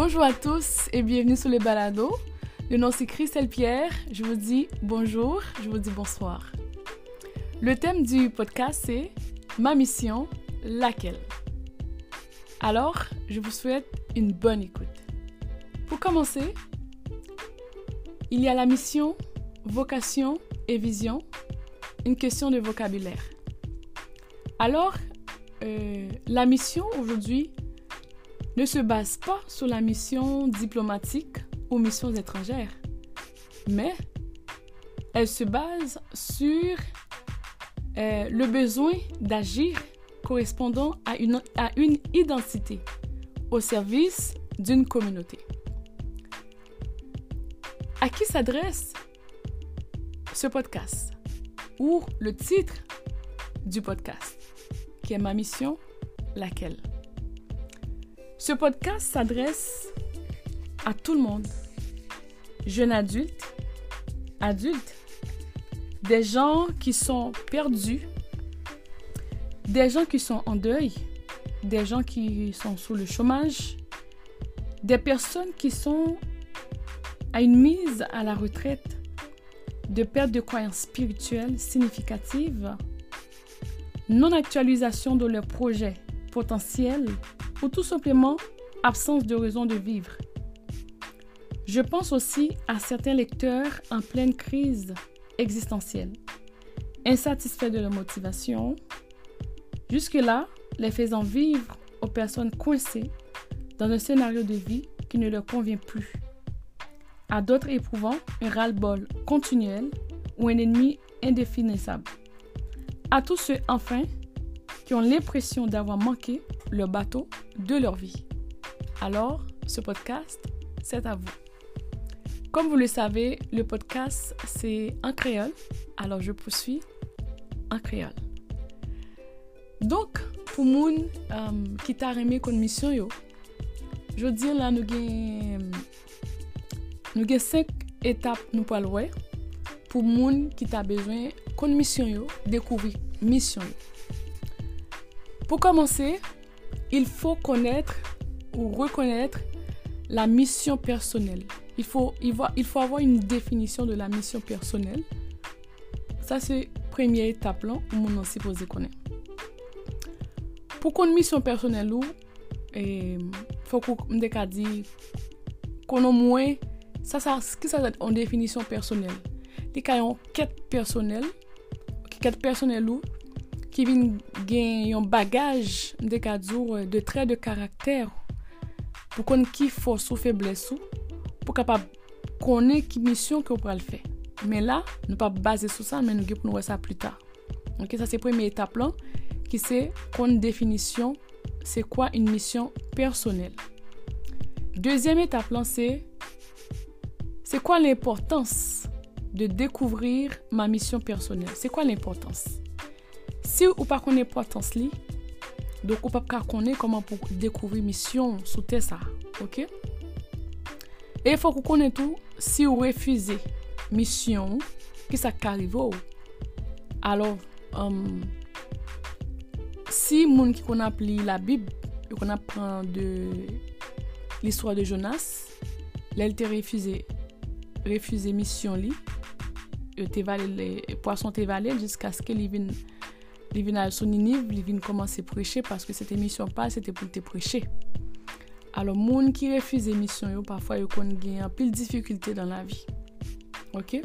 Bonjour à tous et bienvenue sur les balados. Le nom c'est Christelle Pierre. Je vous dis bonjour, je vous dis bonsoir. Le thème du podcast c'est Ma mission, laquelle? Alors, je vous souhaite une bonne écoute. Pour commencer, il y a la mission, vocation et vision, une question de vocabulaire. Alors, euh, la mission aujourd'hui ne se base pas sur la mission diplomatique ou missions étrangères, mais elle se base sur euh, le besoin d'agir correspondant à une, à une identité au service d'une communauté. À qui s'adresse ce podcast ou le titre du podcast qui est ma mission, laquelle? Ce podcast s'adresse à tout le monde, jeunes adultes, adultes, des gens qui sont perdus, des gens qui sont en deuil, des gens qui sont sous le chômage, des personnes qui sont à une mise à la retraite, de perte de croyances spirituelles significatives, non-actualisation de leurs projets potentiels ou tout simplement absence de raison de vivre. Je pense aussi à certains lecteurs en pleine crise existentielle, insatisfaits de leur motivation, jusque-là les faisant vivre aux personnes coincées dans un scénario de vie qui ne leur convient plus, à d'autres éprouvant un ras-le-bol continuel ou un ennemi indéfinissable, à tous ceux enfin qui ont l'impression d'avoir manqué le bateau de leur vie. Alors, ce podcast, c'est à vous. Comme vous le savez, le podcast, c'est en créole. Alors, je poursuis en créole. Donc, pour moun um, qui t'a aimé comme mission, yo, je dire là, nous avons nous étapes nous pour le pour qui t'a besoin comme mission, yo, découvrir mission. Pour commencer, il faut connaître ou reconnaître la mission personnelle. Il faut, il faut avoir une définition de la mission personnelle. Ça, c'est première étape là où on connaître. Pour qu'on mission personnelle il faut qu'on dise qu'on a moins, ça, ça, que ça en définition personnelle. Il y a une quête personnelle, quête personnelle qui vient gagner un bagage de, de traits de caractère pour qu'on qui force ou faiblesse ou pour connaître qui mission que vous le faire. Mais là, nous pas baser sur ça, mais nous allons voir ça plus tard. OK, ça c'est la première étape qui c'est qu'on définition c'est quoi une mission personnelle. Deuxième étape là c'est c'est quoi l'importance de découvrir ma mission personnelle? C'est quoi l'importance? Si ou pa konen potans li, dok ou pap ka konen koman pou dekouvri misyon sou te sa, ok? E fok ou konen tou, si ou refize misyon ki sa karive ou, alor, um, si moun ki kon ap li la bib, yo kon ap pran de l'histoire de Jonas, lèl te refize, refize misyon li, yo te vale, le, poason te vale, jiska skè li vin... à son Ninive, il vienne commencer à prêcher parce que cette mission pas, c'était pour te prêcher. Alors, moun qui refuse mission, parfois, ils ont un peu de difficultés dans la vie. OK?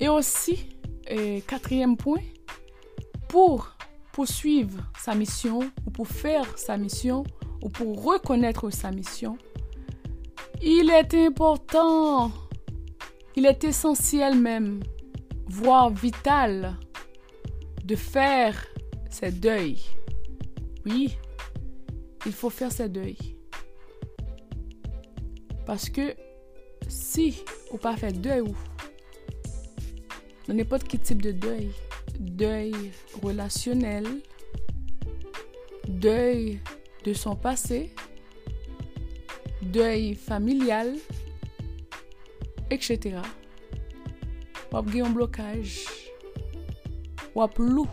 Et aussi, euh, quatrième point, pour poursuivre sa mission, ou pour faire sa mission, ou pour reconnaître sa mission, il est important, il est essentiel même, voire vital, de faire ses deuils. Oui, il faut faire ses deuils. Parce que si ou pas fait deuil ou dans n'importe quel type de deuil, deuil relationnel, deuil de son passé, deuil familial, etc. Ou un blocage, ou lou,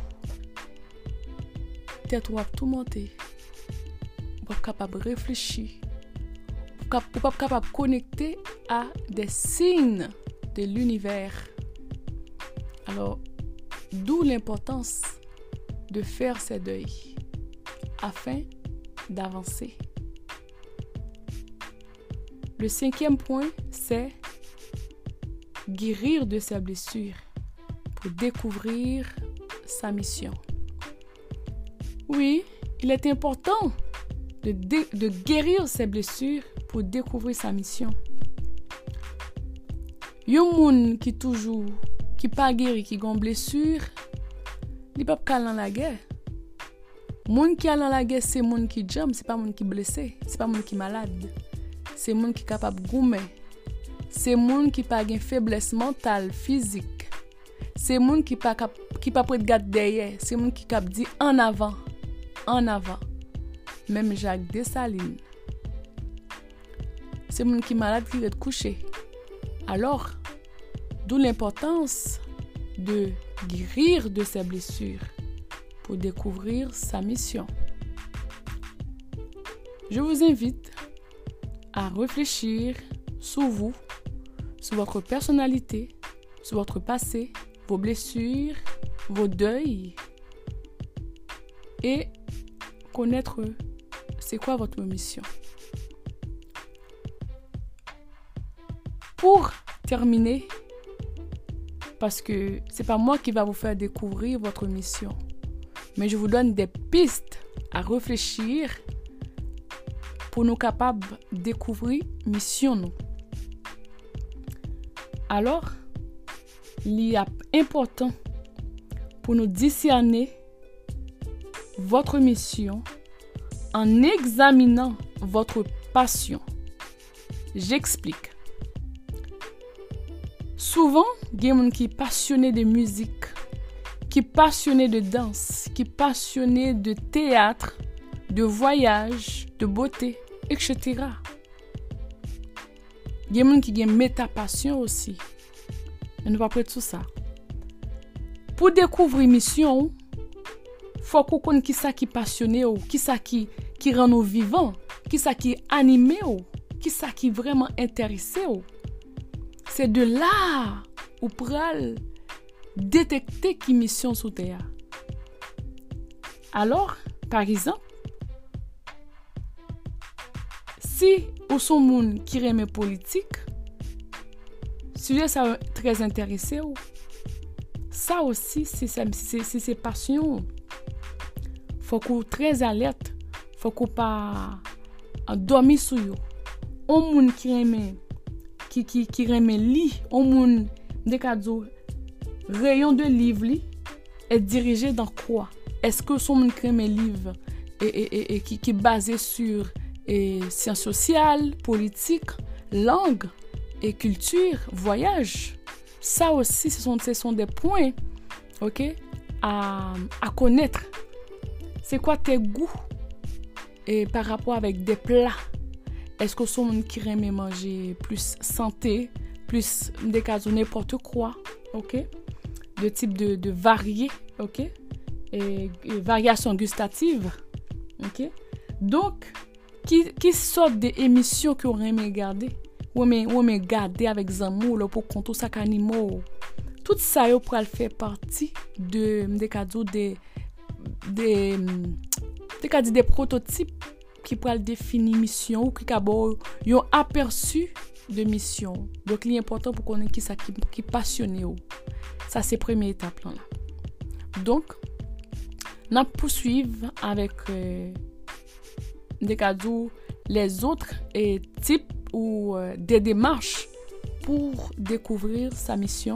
tête ou tout monter, ou capable de réfléchir, pas capable de signes de l'univers. Alors, d'où l'importance de faire ces deuils afin d'avancer. Le cinquième point, c'est guérir de sa blessure pour découvrir sa mission. Oui, il est important de, guérir ses blessures pour découvrir sa mission. Yon moun qui toujours qui pas guéri, qui gon blessure, il pas dans la guerre. Moun qui a dans la guerre, c'est moun qui jam, c'est pas moun qui blessé, c'est pas moun qui malade. C'est moun qui capable goumer. C'est moun qui pas une faiblesse mentale, physique. C'est moun qui pas qui pas prêt de garder derrière, c'est moun qui cap dit en avant, en avant. Même Jacques Dessalines. C'est moun qui malade qui être couché. Alors, d'où l'importance de guérir de ses blessures pour découvrir sa mission. Je vous invite à réfléchir sur vous, sur votre personnalité, sur votre passé, vos blessures, vos deuils et connaître c'est quoi votre mission. Pour terminer, parce que c'est pas moi qui va vous faire découvrir votre mission, mais je vous donne des pistes à réfléchir pour nous capables de découvrir mission nous. Alors, il est important pour nous discerner votre mission en examinant votre passion. J'explique. Souvent, il des gens qui sont passionnés de qui sont passionnés de qui sont passionnés de théâtre, de voyage, de beauté, etc. Il y a des gens qui E nou pa pret sou sa. Pou dekouvri misyon, fwa kou kon ki sa ki pasyone ou, ki sa ki, ki ran nou vivan, ki sa ki anime ou, ki sa ki vreman enterise ou. Se de la ou pral detekte ki misyon sou te a. Alors, par exemple, si ou son moun ki reme politik, sujet ça très intéressé ou? Ça aussi c'est c'est passion. Faut qu'on très alerte, faut qu'on pas dormir sur yo. Un monde qui aime qui qui qui aime li, un monde de cadeaux rayon de livre est dirigé dans quoi? Est-ce que son monde qui aime livre et, et, et, qui, qui est basé sur et sciences sociales, politique, langue? Et culture, voyage. Ça aussi, ce sont, ce sont des points ok, à, à connaître. C'est quoi tes goûts? Et par rapport avec des plats Est-ce que sont qui aime manger plus santé, plus des cas n'importe quoi, ok? De type de, de varié, ok? Et, et variation gustative, ok? Donc, qui, qui sortent des émissions que vous aimez regarder? Ou men, ou men gade avèk zanmou lò pou kontou sak animou. Tout sa yo pral fè parti de mdekadou de de mdekadi de prototip ki pral defini misyon ou ki kabou yon aperçu de misyon. Dok li important pou konen ki sa ki, ki pasyonè ou. Sa se premye etap lan la. Donk, nan pousuiv avèk euh, mdekadou les otre et tip ou euh, des démarches pour découvrir sa mission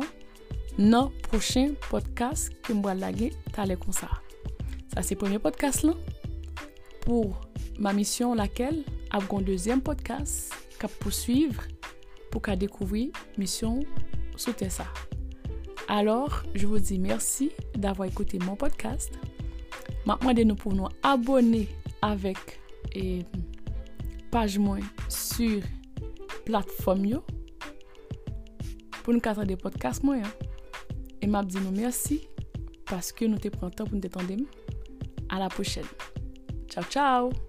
dans le prochain podcast que je vais laguer comme ça. Ça, c'est le premier podcast là. Pour ma mission, laquelle, avec un deuxième podcast, qu'à poursuivre pour qu'à découvrir mission sous ça. Alors, je vous dis merci d'avoir écouté mon podcast. Maintenant, nous pour nous abonner avec et page moins sur plateforme pour nous casser des podcasts moi hein. et m'a dit nous merci parce que nous te prenons temps pour nous détendre à la prochaine. Ciao ciao